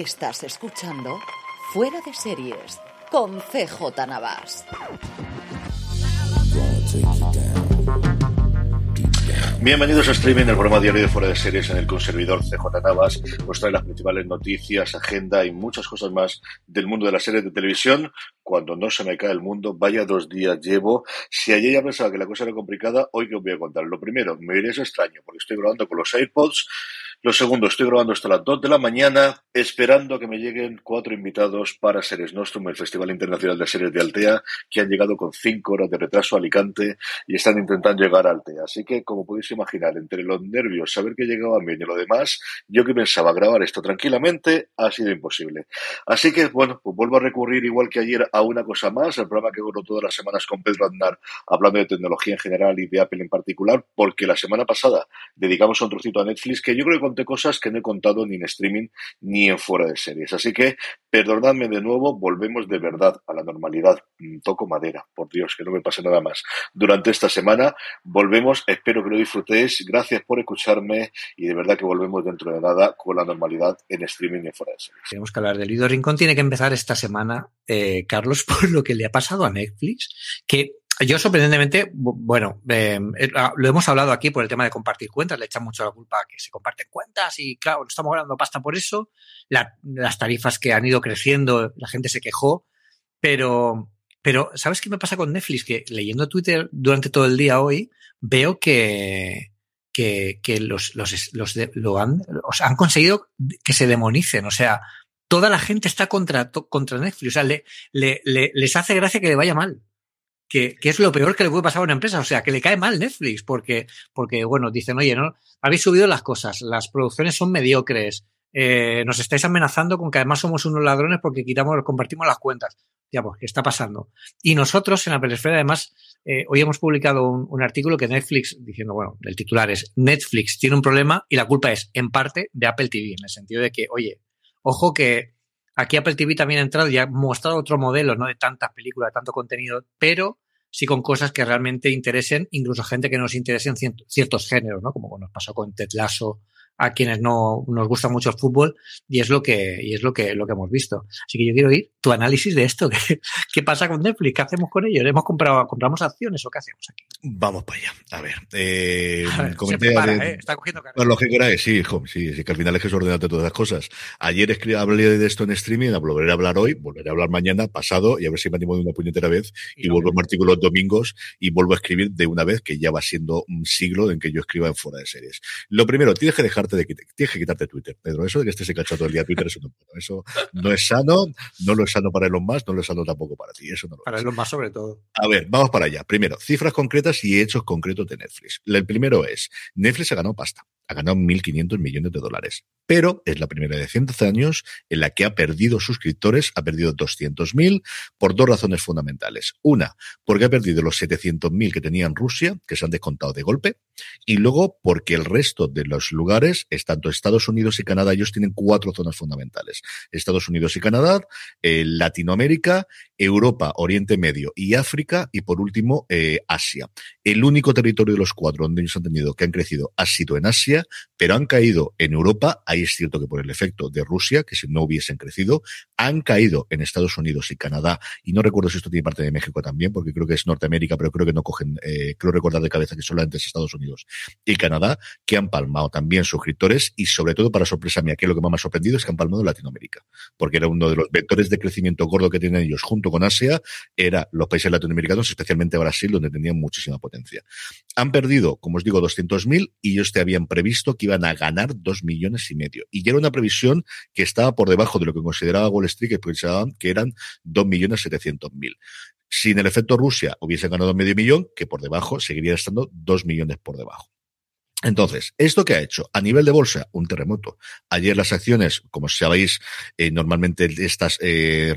Estás escuchando Fuera de Series con CJ Navas. Bienvenidos a Streaming, el programa diario de Fuera de Series en el que un servidor CJ Navas os trae las principales noticias, agenda y muchas cosas más del mundo de las series de televisión. Cuando no se me cae el mundo, vaya dos días llevo. Si ayer ya pensaba que la cosa era complicada, hoy que os voy a contar. Lo primero, me iréis extraño porque estoy grabando con los AirPods. Lo segundo, estoy grabando hasta las 2 de la mañana, esperando a que me lleguen cuatro invitados para Series Nostrum, el Festival Internacional de Series de Altea, que han llegado con cinco horas de retraso a Alicante y están intentando llegar a Altea. Así que, como podéis imaginar, entre los nervios, saber que llegaban bien y lo demás, yo que pensaba grabar esto tranquilamente, ha sido imposible. Así que, bueno, pues vuelvo a recurrir, igual que ayer, a una cosa más, el programa que hago todas las semanas con Pedro Aznar, hablando de tecnología en general y de Apple en particular, porque la semana pasada dedicamos un trocito a Netflix que yo creo que conté cosas que no he contado ni en streaming ni en fuera de series. Así que, perdonadme de nuevo, volvemos de verdad a la normalidad. Mm, Toco madera, por Dios, que no me pase nada más. Durante esta semana volvemos, espero que lo disfrutéis. Gracias por escucharme y de verdad que volvemos dentro de nada con la normalidad en streaming y en fuera de series. Tenemos que hablar del Lido Rincón. Tiene que empezar esta semana, eh, Carlos, por lo que le ha pasado a Netflix, que yo sorprendentemente, bu- bueno, eh, eh, lo hemos hablado aquí por el tema de compartir cuentas, le echan mucho la culpa a que se comparten cuentas y claro, estamos ganando pasta por eso, La- las tarifas que han ido creciendo, la gente se quejó, pero, pero ¿sabes qué me pasa con Netflix? Que leyendo Twitter durante todo el día hoy, veo que, que, que los, los, los de- lo han, sea, han conseguido que se demonicen, o sea, toda la gente está contra, contra Netflix, o sea, le, le, le- les hace gracia que le vaya mal. Que, que es lo peor que le puede pasar a una empresa, o sea, que le cae mal Netflix, porque, porque bueno, dicen, oye, no, habéis subido las cosas, las producciones son mediocres, eh, nos estáis amenazando con que además somos unos ladrones porque quitamos, compartimos las cuentas. Ya, pues, ¿qué está pasando? Y nosotros en la Peresfera, además, eh, hoy hemos publicado un, un artículo que Netflix, diciendo, bueno, el titular es Netflix tiene un problema y la culpa es, en parte, de Apple TV, en el sentido de que, oye, ojo que aquí Apple TV también ha entrado y ha mostrado otro modelo, no de tantas películas, de tanto contenido, pero sí con cosas que realmente interesen, incluso gente que nos interesen ciertos géneros, ¿no? Como nos pasó con Ted Lasso, a quienes no nos gusta mucho el fútbol, y es lo que, y es lo que, lo que hemos visto. Así que yo quiero oír tu análisis de esto. ¿Qué, qué pasa con Netflix? ¿Qué hacemos con ellos? ¿Hemos comprado, compramos acciones o qué hacemos aquí? Vamos para allá. A ver, eh, A ver, se comenté prepara, de- ¿eh? Está cogiendo carrera. Lo que queráis, sí, hijo, sí, sí, que al final es que es ordenarte todas las cosas. Ayer escribí, hablé de esto en streaming, volveré a hablar hoy, volveré a hablar mañana, pasado, y a ver si me animo de una puñetera vez, y, vuelvo a mi artículo los domingos, y vuelvo a escribir de una vez, que ya va siendo un siglo en que yo escriba en fuera de series. Lo primero, tienes que dejarte de tienes que quitarte Twitter, Pedro. Eso de que estés enganchado todo el día a Twitter, eso no, eso no es sano, no lo es sano para Elon Musk, no lo es sano tampoco para ti, eso no lo Para es. los más sobre todo. A ver, vamos para allá. Primero, cifras concretas y hechos concretos de Netflix. El primero es, Netflix ha ganado pasta, ha ganado 1.500 millones de dólares, pero es la primera de 100 años en la que ha perdido suscriptores, ha perdido 200.000 por dos razones fundamentales. Una, porque ha perdido los 700.000 que tenía en Rusia, que se han descontado de golpe, y luego porque el resto de los lugares, es tanto Estados Unidos y Canadá, ellos tienen cuatro zonas fundamentales. Estados Unidos y Canadá, eh, Latinoamérica, Europa, Oriente Medio y África, y por último, eh, Asia. El único territorio de los cuatro donde ellos han tenido que han crecido ha sido en Asia, Pero han caído en Europa, ahí es cierto que por el efecto de Rusia, que si no hubiesen crecido, han caído en Estados Unidos y Canadá, y no recuerdo si esto tiene parte de México también, porque creo que es Norteamérica, pero creo que no cogen, eh, creo recordar de cabeza que solamente es Estados Unidos y Canadá, que han palmado también suscriptores y sobre todo para sorpresa mía, que lo que más me ha sorprendido es que han palmado Latinoamérica, porque era uno de los vectores de crecimiento gordo que tienen ellos junto con Asia, era los países latinoamericanos, especialmente Brasil, donde tenían muchísima potencia. Han perdido, como os digo, 200.000 y ellos te habían previsto que iban a ganar 2 millones y medio. Y ya era una previsión que estaba por debajo de lo que consideraba Wall Street, que pensaban que eran 2 millones 700 mil. Si en el efecto Rusia hubiese ganado medio millón, que por debajo seguiría estando 2 millones por debajo. Entonces, ¿esto qué ha hecho? A nivel de bolsa, un terremoto. Ayer las acciones, como sabéis, eh, normalmente estas eh,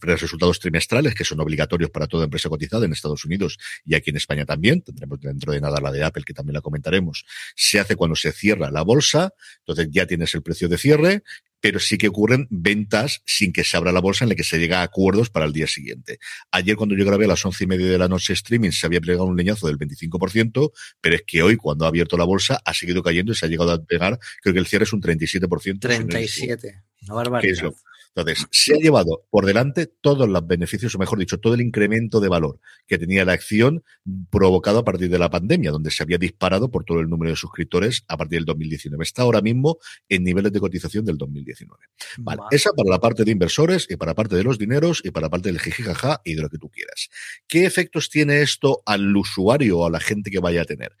resultados trimestrales, que son obligatorios para toda empresa cotizada en Estados Unidos y aquí en España también, tendremos dentro de nada la de Apple, que también la comentaremos, se hace cuando se cierra la bolsa, entonces ya tienes el precio de cierre, pero sí que ocurren ventas sin que se abra la bolsa en la que se llega a acuerdos para el día siguiente. Ayer cuando yo grabé a las once y media de la noche streaming se había plegado un leñazo del 25%, pero es que hoy cuando ha abierto la bolsa ha seguido cayendo y se ha llegado a pegar, creo que el cierre es un 37%. 37, una barbaridad. Entonces, se ha llevado por delante todos los beneficios, o mejor dicho, todo el incremento de valor que tenía la acción provocado a partir de la pandemia, donde se había disparado por todo el número de suscriptores a partir del 2019. Está ahora mismo en niveles de cotización del 2019. Vale, esa para la parte de inversores y para la parte de los dineros y para la parte del jijijaja y de lo que tú quieras. ¿Qué efectos tiene esto al usuario o a la gente que vaya a tener?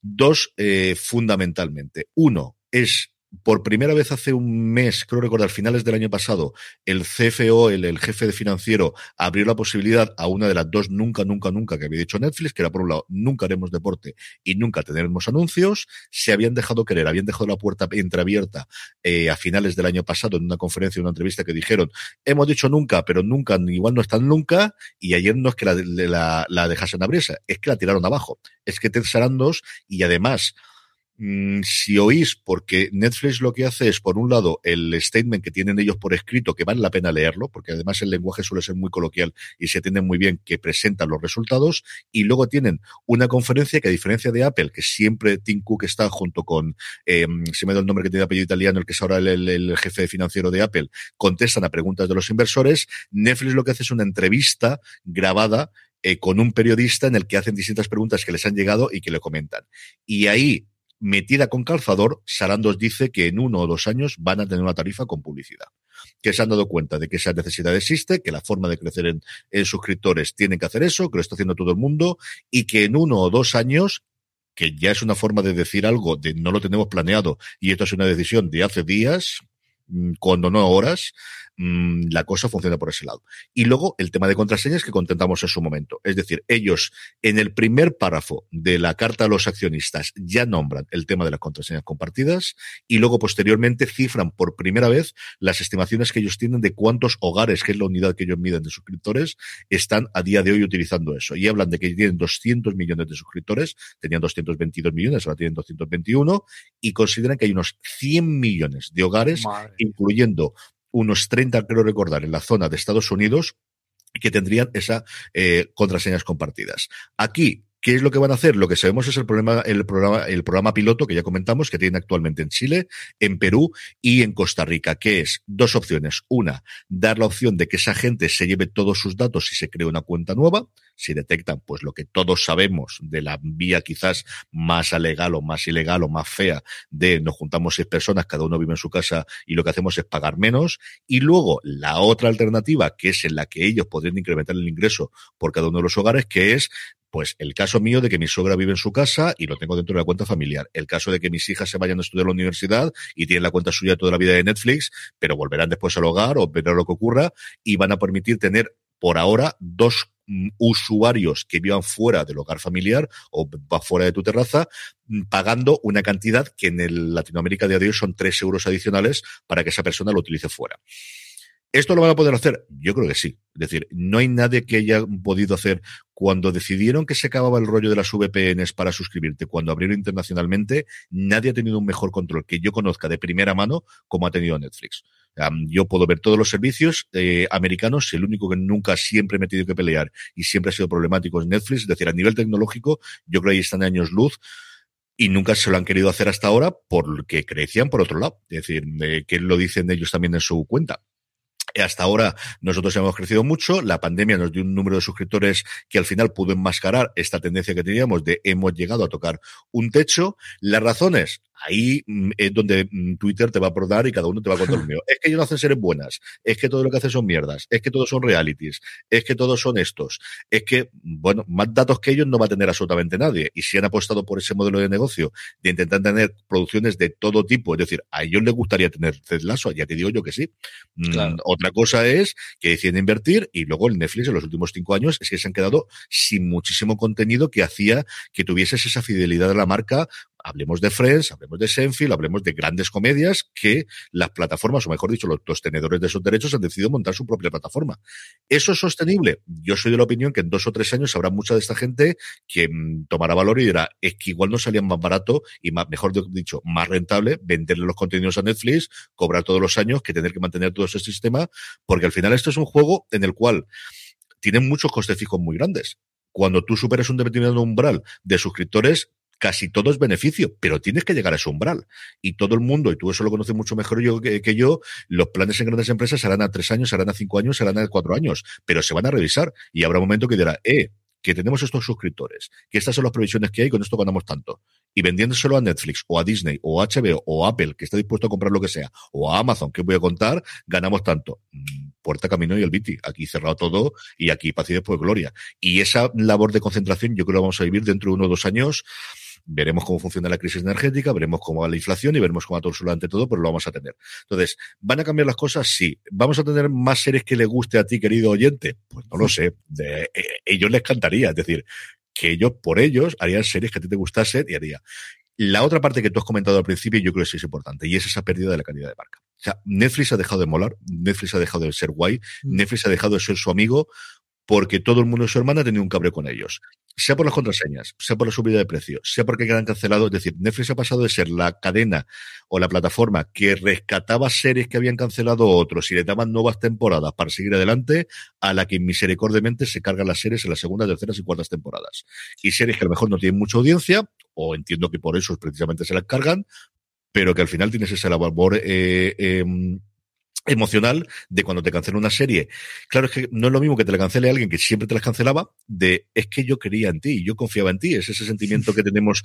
Dos, eh, fundamentalmente. Uno, es por primera vez hace un mes, creo recordar, finales del año pasado, el CFO, el, jefe de financiero, abrió la posibilidad a una de las dos nunca, nunca, nunca que había dicho Netflix, que era por un lado, nunca haremos deporte y nunca tendremos anuncios. Se habían dejado querer, habían dejado la puerta entreabierta eh, a finales del año pasado en una conferencia, en una entrevista que dijeron, hemos dicho nunca, pero nunca, igual no están nunca, y ayer no es que la, la, la dejasen abrirse, es que la tiraron abajo. Es que Ted Sarandos, y además, si oís, porque Netflix lo que hace es, por un lado, el statement que tienen ellos por escrito, que vale la pena leerlo, porque además el lenguaje suele ser muy coloquial y se entiende muy bien que presentan los resultados, y luego tienen una conferencia que a diferencia de Apple, que siempre Tim Cook está junto con, eh, se me da el nombre que tiene apellido italiano, el que es ahora el, el jefe financiero de Apple, contestan a preguntas de los inversores, Netflix lo que hace es una entrevista grabada eh, con un periodista en el que hacen distintas preguntas que les han llegado y que le comentan. Y ahí metida con calzador, Sarandos dice que en uno o dos años van a tener una tarifa con publicidad. Que se han dado cuenta de que esa necesidad existe, que la forma de crecer en, en suscriptores tiene que hacer eso, que lo está haciendo todo el mundo, y que en uno o dos años que ya es una forma de decir algo de no lo tenemos planeado y esto es una decisión de hace días, mm, cuando no horas, mmm, la cosa funciona por ese lado. Y luego el tema de contraseñas que contentamos en su momento. Es decir, ellos en el primer párrafo de la carta a los accionistas ya nombran el tema de las contraseñas compartidas y luego posteriormente cifran por primera vez las estimaciones que ellos tienen de cuántos hogares, que es la unidad que ellos miden de suscriptores, están a día de hoy utilizando eso. Y hablan de que tienen 200 millones de suscriptores, tenían 222 millones, ahora tienen 221, y consideran que hay unos 100 millones de hogares, Madre. incluyendo unos 30, creo recordar, en la zona de Estados Unidos, que tendrían esas eh, contraseñas compartidas. Aquí, ¿Qué es lo que van a hacer? Lo que sabemos es el problema, el programa, el programa piloto que ya comentamos que tienen actualmente en Chile, en Perú y en Costa Rica, que es dos opciones. Una, dar la opción de que esa gente se lleve todos sus datos y se cree una cuenta nueva. Si detectan, pues lo que todos sabemos de la vía quizás más alegal o más ilegal o más fea de nos juntamos seis personas, cada uno vive en su casa y lo que hacemos es pagar menos. Y luego la otra alternativa, que es en la que ellos podrían incrementar el ingreso por cada uno de los hogares, que es pues el caso mío de que mi suegra vive en su casa y lo tengo dentro de la cuenta familiar. El caso de que mis hijas se vayan a estudiar a la universidad y tienen la cuenta suya toda la vida de Netflix, pero volverán después al hogar o verán lo que ocurra y van a permitir tener por ahora dos usuarios que vivan fuera del hogar familiar o fuera de tu terraza, pagando una cantidad que en el Latinoamérica de hoy son tres euros adicionales para que esa persona lo utilice fuera. ¿Esto lo van a poder hacer? Yo creo que sí. Es decir, no hay nadie que haya podido hacer cuando decidieron que se acababa el rollo de las VPNs para suscribirte, cuando abrieron internacionalmente, nadie ha tenido un mejor control que yo conozca de primera mano como ha tenido Netflix. Yo puedo ver todos los servicios eh, americanos, el único que nunca siempre me he tenido que pelear y siempre ha sido problemático es Netflix. Es decir, a nivel tecnológico, yo creo que ahí están años luz y nunca se lo han querido hacer hasta ahora porque crecían por otro lado. Es decir, que lo dicen ellos también en su cuenta. Hasta ahora nosotros hemos crecido mucho, la pandemia nos dio un número de suscriptores que al final pudo enmascarar esta tendencia que teníamos de hemos llegado a tocar un techo. Las razones, ahí mm, es donde mm, Twitter te va a probar y cada uno te va a contar lo mío. Es que ellos no hacen seres buenas, es que todo lo que hacen son mierdas, es que todos son realities, es que todos son estos, es que, bueno, más datos que ellos no va a tener absolutamente nadie. Y si han apostado por ese modelo de negocio de intentar tener producciones de todo tipo, es decir, a ellos les gustaría tener Ted ya te digo yo que sí. Mm, otra cosa es que deciden invertir y luego el Netflix en los últimos cinco años es que se han quedado sin muchísimo contenido que hacía que tuvieses esa fidelidad de la marca hablemos de Friends, hablemos de Senfield, hablemos de grandes comedias que las plataformas, o mejor dicho, los, tenedores de esos derechos han decidido montar su propia plataforma. ¿Eso es sostenible? Yo soy de la opinión que en dos o tres años habrá mucha de esta gente que mm, tomará valor y dirá, es que igual no salía más barato y mejor dicho, más rentable venderle los contenidos a Netflix, cobrar todos los años que tener que mantener todo ese sistema, porque al final esto es un juego en el cual tienen muchos costes fijos muy grandes cuando tú superas un determinado umbral de suscriptores, casi todo es beneficio, pero tienes que llegar a ese umbral. Y todo el mundo, y tú eso lo conoces mucho mejor yo que, yo, los planes en grandes empresas serán a tres años, serán a cinco años, serán a cuatro años, pero se van a revisar y habrá un momento que dirá, eh, que tenemos estos suscriptores, que estas son las previsiones que hay, con esto ganamos tanto. Y vendiéndoselo a Netflix, o a Disney, o a HBO, o a Apple, que está dispuesto a comprar lo que sea, o a Amazon, que voy a contar, ganamos tanto. Mm, puerta, camino y el Biti. Aquí cerrado todo y aquí paz y gloria. Y esa labor de concentración yo creo que vamos a vivir dentro de uno o dos años veremos cómo funciona la crisis energética, veremos cómo va la inflación y veremos cómo va todo ante todo, pero lo vamos a tener. Entonces, ¿van a cambiar las cosas? Sí. ¿Vamos a tener más series que le guste a ti, querido oyente? Pues no lo sé. De, eh, ellos les cantaría, es decir, que ellos por ellos harían series que a ti te gustasen y haría. La otra parte que tú has comentado al principio, yo creo que sí es importante, y es esa pérdida de la calidad de marca. O sea, Netflix ha dejado de molar, Netflix ha dejado de ser guay, mm. Netflix ha dejado de ser su amigo, porque todo el mundo y su hermana ha tenido un cabreo con ellos. Sea por las contraseñas, sea por la subida de precio, sea porque quedan cancelados. Es decir, Netflix ha pasado de ser la cadena o la plataforma que rescataba series que habían cancelado otros y le daban nuevas temporadas para seguir adelante, a la que misericordiamente se cargan las series en las segundas, terceras y cuartas temporadas. Y series que a lo mejor no tienen mucha audiencia, o entiendo que por eso precisamente se las cargan, pero que al final tienes ese labor eh, em, emocional de cuando te cancela una serie. Claro, es que no es lo mismo que te la cancele alguien que siempre te las cancelaba, de es que yo creía en ti, yo confiaba en ti. Es ese sentimiento que tenemos,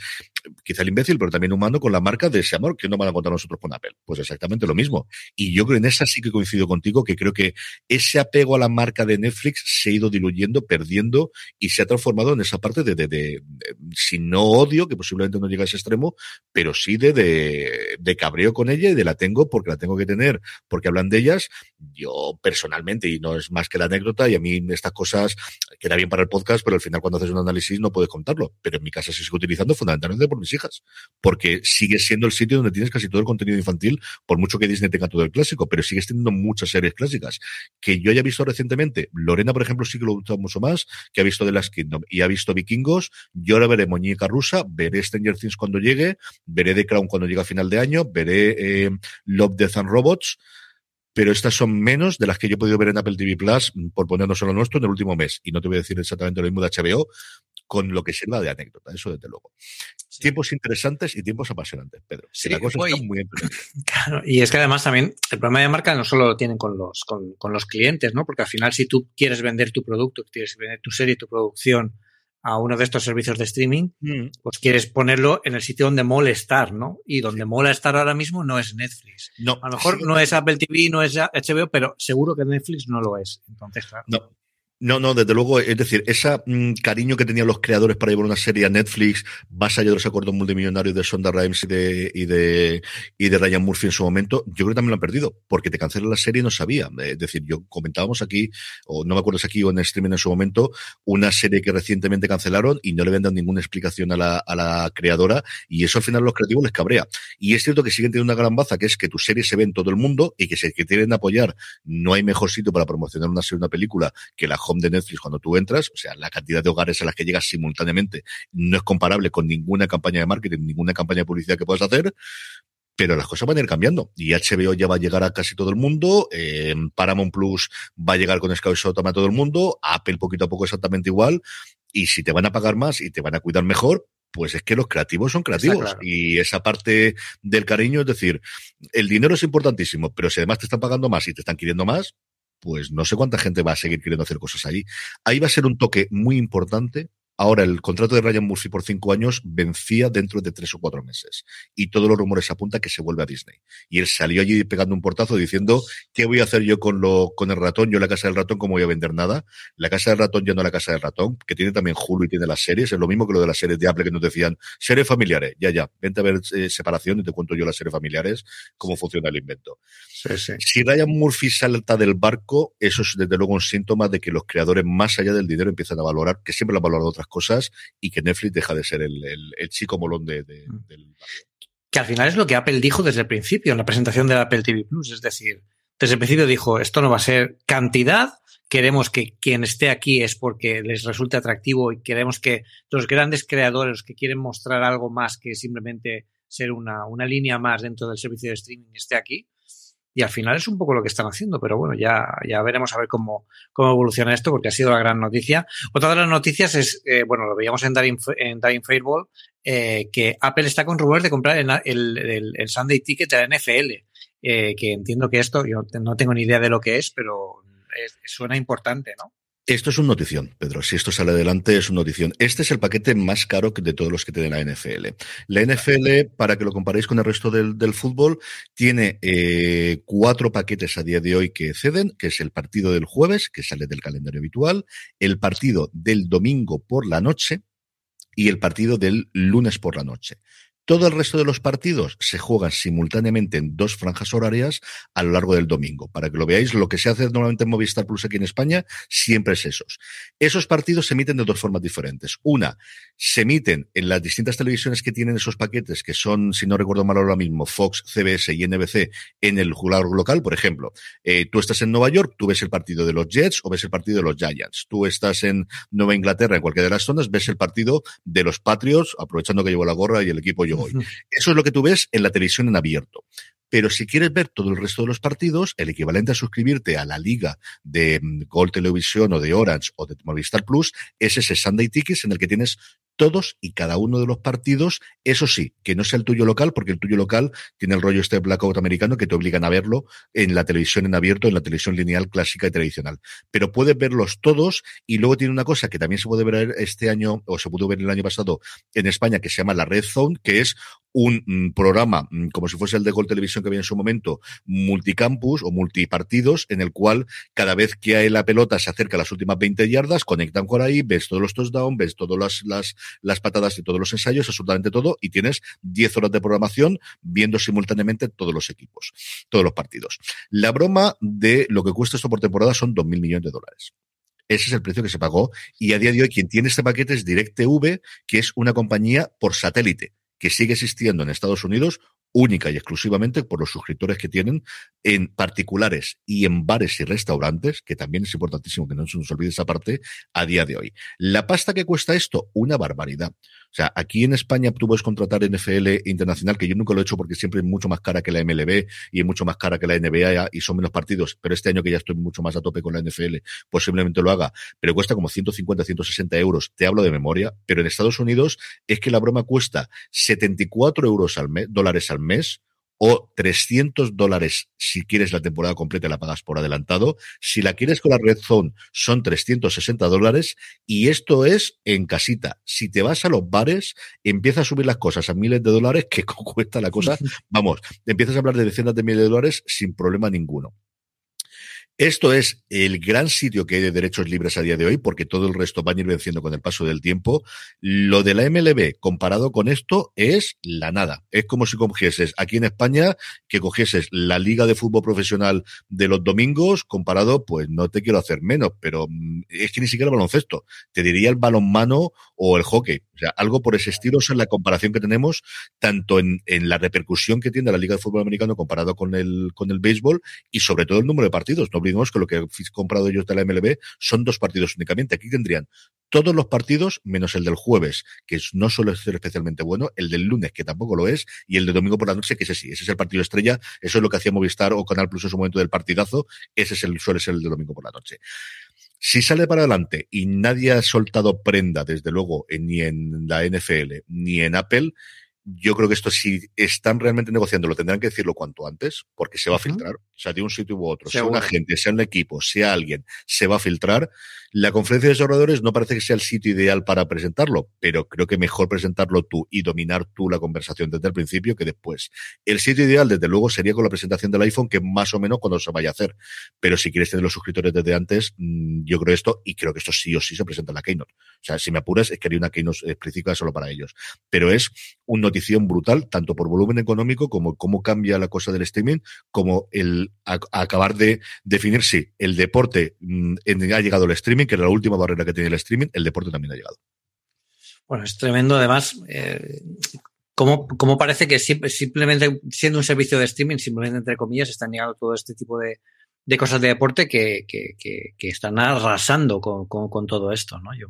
quizá el imbécil, pero también humano, con la marca de ese amor que no van a contar nosotros con Apple. Pues exactamente lo mismo. Y yo creo en esa sí que coincido contigo, que creo que ese apego a la marca de Netflix se ha ido diluyendo, perdiendo y se ha transformado en esa parte de, de, de, si no odio, que posiblemente no llega a ese extremo, pero sí de, de, de cabreo con ella y de la tengo porque la tengo que tener, porque hablan de ellas. Yo personalmente, y no es más que la anécdota, y a mí estas cosas queda bien para el podcast, pero al final cuando haces un análisis no puedes contarlo. Pero en mi casa se sigue utilizando fundamentalmente por mis hijas, porque sigue siendo el sitio donde tienes casi todo el contenido infantil, por mucho que Disney tenga todo el clásico, pero sigues teniendo muchas series clásicas. Que yo haya visto recientemente, Lorena, por ejemplo, sí que lo gusta mucho más, que ha visto The Last Kingdom y ha visto Vikingos. Yo ahora veré Muñeca Rusa, veré Stranger Things cuando llegue, veré The Crown cuando llegue a final de año, veré eh, Love, Death and Robots pero estas son menos de las que yo he podido ver en Apple TV Plus, por ponernos solo nuestro, en el último mes. Y no te voy a decir exactamente lo mismo de HBO, con lo que sirva de anécdota, eso desde luego. Tiempos interesantes y tiempos apasionantes, Pedro. Sí, la cosa está muy Claro, y es que además también el problema de marca no solo lo tienen con los, con, con los clientes, ¿no? Porque al final, si tú quieres vender tu producto, quieres vender tu serie, tu producción, a uno de estos servicios de streaming, mm. pues quieres ponerlo en el sitio donde mola estar, ¿no? Y donde mola estar ahora mismo no es Netflix. No. A lo mejor no es Apple TV, no es HBO, pero seguro que Netflix no lo es. Entonces, claro. No. No, no, desde luego, es decir, ese mm, cariño que tenían los creadores para llevar una serie a Netflix, más allá de los acuerdos multimillonarios de Sonda Rhimes y de, y de, y de Ryan Murphy en su momento, yo creo que también lo han perdido, porque te cancelan la serie y no sabía. Es decir, yo comentábamos aquí, o no me acuerdo si aquí o en streaming en su momento, una serie que recientemente cancelaron y no le habían dado ninguna explicación a la, a la creadora, y eso al final a los creativos les cabrea. Y es cierto que siguen teniendo una gran baza, que es que tu serie se ve en todo el mundo y que si que tienen apoyar, no hay mejor sitio para promocionar una serie, una película que la de Netflix cuando tú entras, o sea, la cantidad de hogares a las que llegas simultáneamente no es comparable con ninguna campaña de marketing, ninguna campaña de publicidad que puedas hacer, pero las cosas van a ir cambiando. Y HBO ya va a llegar a casi todo el mundo, eh, Paramount Plus va a llegar con Sky Showtime a todo el mundo, Apple poquito a poco exactamente igual, y si te van a pagar más y te van a cuidar mejor, pues es que los creativos son creativos y esa parte del cariño, es decir, el dinero es importantísimo, pero si además te están pagando más y te están queriendo más, pues no sé cuánta gente va a seguir queriendo hacer cosas allí. Ahí va a ser un toque muy importante Ahora, el contrato de Ryan Murphy por cinco años vencía dentro de tres o cuatro meses. Y todos los rumores apuntan que se vuelve a Disney. Y él salió allí pegando un portazo diciendo, ¿qué voy a hacer yo con, lo, con el ratón? Yo la casa del ratón, ¿cómo voy a vender nada? La casa del ratón ya no la casa del ratón, que tiene también Hulu y tiene las series. Es lo mismo que lo de las series de Apple que nos decían, series familiares. Ya, ya, vente a ver eh, separación y te cuento yo las series familiares, cómo funciona el invento. Si Ryan Murphy salta del barco, eso es desde luego un síntoma de que los creadores, más allá del dinero, empiezan a valorar, que siempre lo han valorado otras cosas y que Netflix deja de ser el, chico molón de, mm. del Que al final es lo que Apple dijo desde el principio en la presentación de Apple TV Plus. Es decir, desde el principio dijo, esto no va a ser cantidad, queremos que quien esté aquí es porque les resulte atractivo y queremos que los grandes creadores que quieren mostrar algo más que simplemente ser una, una línea más dentro del servicio de streaming esté aquí. Y al final es un poco lo que están haciendo, pero bueno, ya, ya veremos a ver cómo, cómo evoluciona esto, porque ha sido la gran noticia. Otra de las noticias es, eh, bueno, lo veíamos en Daring, en Daring Fairball, eh, que Apple está con rumores de comprar el, el, el, Sunday Ticket de la NFL, eh, que entiendo que esto, yo no tengo ni idea de lo que es, pero suena importante, ¿no? Esto es un notición, Pedro. Si esto sale adelante, es una notición. Este es el paquete más caro de todos los que tiene la NFL. La NFL, para que lo comparéis con el resto del, fútbol, tiene eh, cuatro paquetes a día de hoy que ceden, que es el partido del jueves, que sale del calendario habitual, el partido del domingo por la noche y el partido del lunes por la noche. Todo el resto de los partidos se juegan simultáneamente en dos franjas horarias a lo largo del domingo. Para que lo veáis, lo que se hace normalmente en Movistar Plus aquí en España siempre es esos. Esos partidos se emiten de dos formas diferentes. Una, se emiten en las distintas televisiones que tienen esos paquetes, que son, si no recuerdo mal ahora mismo, Fox, CBS y NBC en el jugador local. Por ejemplo, eh, tú estás en Nueva York, tú ves el partido de los Jets o ves el partido de los Giants. Tú estás en Nueva Inglaterra, en cualquiera de las zonas, ves el partido de los Patriots, aprovechando que llevo la gorra y el equipo yo eso es lo que tú ves en la televisión en abierto. Pero si quieres ver todo el resto de los partidos, el equivalente a suscribirte a la liga de mm, Gold Televisión o de Orange o de Movistar Plus es ese Sunday Tickets en el que tienes todos y cada uno de los partidos, eso sí, que no sea el tuyo local, porque el tuyo local tiene el rollo este blackout americano que te obligan a verlo en la televisión en abierto, en la televisión lineal clásica y tradicional. Pero puedes verlos todos y luego tiene una cosa que también se puede ver este año, o se pudo ver el año pasado en España, que se llama la Red Zone, que es un mm, programa, mm, como si fuese el de Gol Televisión que había en su momento, multicampus o multipartidos, en el cual cada vez que hay la pelota se acerca a las últimas 20 yardas, conectan por ahí, ves todos los touchdowns, ves todas las, las, las patadas de todos los ensayos, absolutamente todo, y tienes 10 horas de programación viendo simultáneamente todos los equipos, todos los partidos. La broma de lo que cuesta esto por temporada son 2.000 millones de dólares. Ese es el precio que se pagó y a día de hoy quien tiene este paquete es DirecTV, que es una compañía por satélite que sigue existiendo en Estados Unidos única y exclusivamente por los suscriptores que tienen en particulares y en bares y restaurantes, que también es importantísimo que no se nos olvide esa parte a día de hoy. La pasta que cuesta esto, una barbaridad. O sea, aquí en España tú puedes contratar NFL internacional, que yo nunca lo he hecho porque siempre es mucho más cara que la MLB y es mucho más cara que la NBA y son menos partidos, pero este año que ya estoy mucho más a tope con la NFL, posiblemente lo haga, pero cuesta como 150, 160 euros. Te hablo de memoria, pero en Estados Unidos es que la broma cuesta 74 euros al mes, dólares al mes, o 300 dólares si quieres la temporada completa y la pagas por adelantado. Si la quieres con la Red Zone son 360 dólares y esto es en casita. Si te vas a los bares, empieza a subir las cosas a miles de dólares, que cuesta la cosa. Vamos, empiezas a hablar de decenas de miles de dólares sin problema ninguno. Esto es el gran sitio que hay de derechos libres a día de hoy, porque todo el resto va a ir venciendo con el paso del tiempo. Lo de la MLB comparado con esto es la nada. Es como si cogieses aquí en España, que cogieses la Liga de Fútbol Profesional de los domingos, comparado, pues no te quiero hacer menos, pero mm, es que ni siquiera el baloncesto. Te diría el balonmano o el hockey. O sea, algo por ese estilo es la comparación que tenemos, tanto en, la repercusión que tiene la Liga de Fútbol Americano comparado con el, con el béisbol y sobre todo el número de partidos. Olvidemos que lo que han comprado ellos de la MLB son dos partidos únicamente. Aquí tendrían todos los partidos, menos el del jueves, que no suele ser especialmente bueno, el del lunes, que tampoco lo es, y el de domingo por la noche, que ese sí, ese es el partido estrella, eso es lo que hacía Movistar o Canal Plus en su momento del partidazo, ese es el, suele ser el de domingo por la noche. Si sale para adelante y nadie ha soltado prenda, desde luego, ni en la NFL ni en Apple, yo creo que esto si están realmente negociando lo tendrán que decirlo cuanto antes, porque se va a filtrar. O sea, de un sitio u otro, sea un agente, sea un equipo, sea alguien, se va a filtrar. La conferencia de desarrolladores no parece que sea el sitio ideal para presentarlo, pero creo que mejor presentarlo tú y dominar tú la conversación desde el principio que después. El sitio ideal, desde luego, sería con la presentación del iPhone, que más o menos cuando se vaya a hacer. Pero si quieres tener los suscriptores desde antes, mm, yo creo esto, y creo que esto sí o sí se presenta en la Keynote. O sea, si me apuras, es que haría una Keynote específica solo para ellos. Pero es una notición brutal, tanto por volumen económico como cómo cambia la cosa del streaming, como el acabar de definir si el deporte mm, ha llegado el streaming que era la última barrera que tenía el streaming, el deporte también ha llegado. Bueno, es tremendo además. Eh, como, parece que simplemente siendo un servicio de streaming, simplemente entre comillas, están llegando todo este tipo de, cosas de deporte que, están arrasando con, todo esto, ¿no? Yo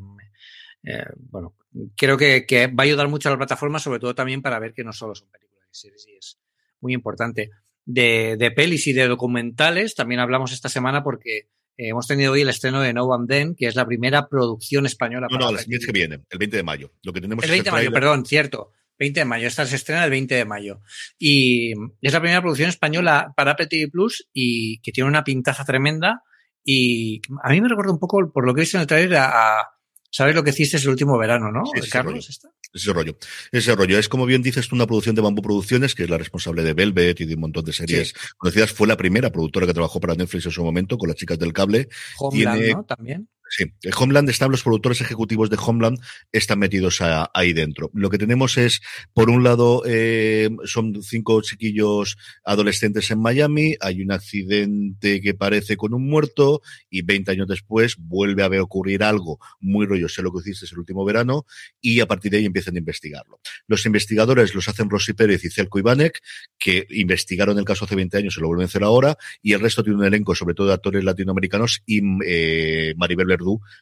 eh, bueno, creo que, va a ayudar mucho a la plataforma, sobre todo también para ver que no solo son películas y series, es muy importante. De, de pelis y de documentales, también hablamos esta semana porque eh, hemos tenido hoy el estreno de No One Then, que es la primera producción española. No, no, el mes que viene, el 20 de mayo. Lo que tenemos el 20 de mayo, perdón, cierto. 20 de mayo, esta se estrena el 20 de mayo. Y es la primera producción española para Apple TV Plus y que tiene una pintaza tremenda. Y a mí me recuerda un poco, por lo que he visto en el trailer, a, ¿sabes lo que hiciste el último verano, no? Carlos, ese rollo. Ese rollo. Es como bien dices tú, una producción de Bamboo Producciones, que es la responsable de Velvet y de un montón de series conocidas. Fue la primera productora que trabajó para Netflix en su momento, con las chicas del cable. Homeland, ¿no? También. Sí, el Homeland están los productores ejecutivos de Homeland están metidos ahí dentro. Lo que tenemos es, por un lado, eh, son cinco chiquillos adolescentes en Miami, hay un accidente que parece con un muerto y 20 años después vuelve a ver ocurrir algo muy rollo, sé lo que hiciste el último verano y a partir de ahí empiezan a investigarlo. Los investigadores los hacen Rosy Pérez y Celco Ivanek, que investigaron el caso hace 20 años, se lo vuelven a hacer ahora y el resto tiene un elenco, sobre todo de actores latinoamericanos y eh, Maribel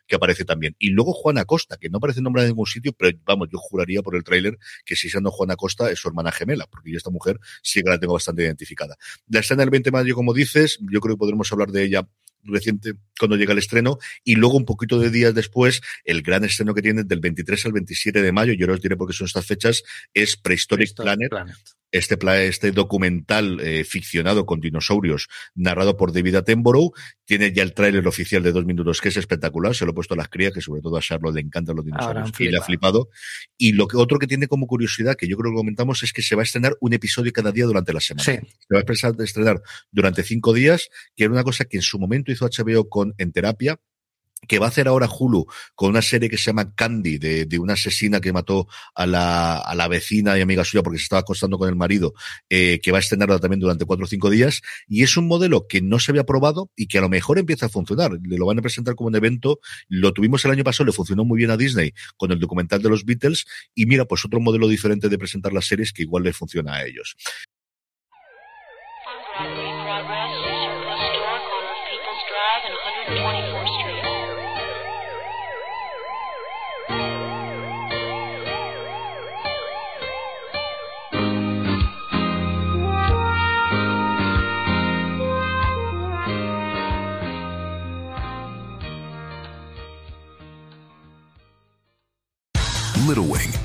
que aparece también. Y luego Juana Costa, que no aparece nombrada en ningún sitio, pero vamos, yo juraría por el tráiler que si siendo Juana Costa es su hermana gemela, porque yo esta mujer sí que la tengo bastante identificada. La escena del 20 de mayo, como dices, yo creo que podremos hablar de ella reciente cuando llega el estreno y luego un poquito de días después el gran estreno que tiene del 23 al 27 de mayo, yo os diré porque son estas fechas, es Prehistoric, Planet, este, este documental eh, ficcionado con dinosaurios narrado por David Attenborough. Tiene ya el tráiler oficial de dos minutos que es espectacular. Se lo he puesto a las crías, que sobre todo a Charlotte le encantan los dinosaurios y le ha flipado. Y lo que otro que tiene como curiosidad, que yo creo que comentamos, es que se va a estrenar un episodio cada día durante la semana. Se va a estrenar durante cinco días, que era una cosa que en su momento hizo HBO con En Terapia, que va a hacer ahora Hulu con una serie que se llama Candy, de, de una asesina que mató a la, a la, vecina y amiga suya porque se estaba acostando con el marido, eh, que va a estrenarla también durante cuatro o cinco días. Y es un modelo que no se había probado y que a lo mejor empieza a funcionar. Le lo van a presentar como un evento. Lo tuvimos el año pasado, le funcionó muy bien a Disney con el documental de los Beatles. Y mira, pues otro modelo diferente de presentar las series que igual le funciona a ellos.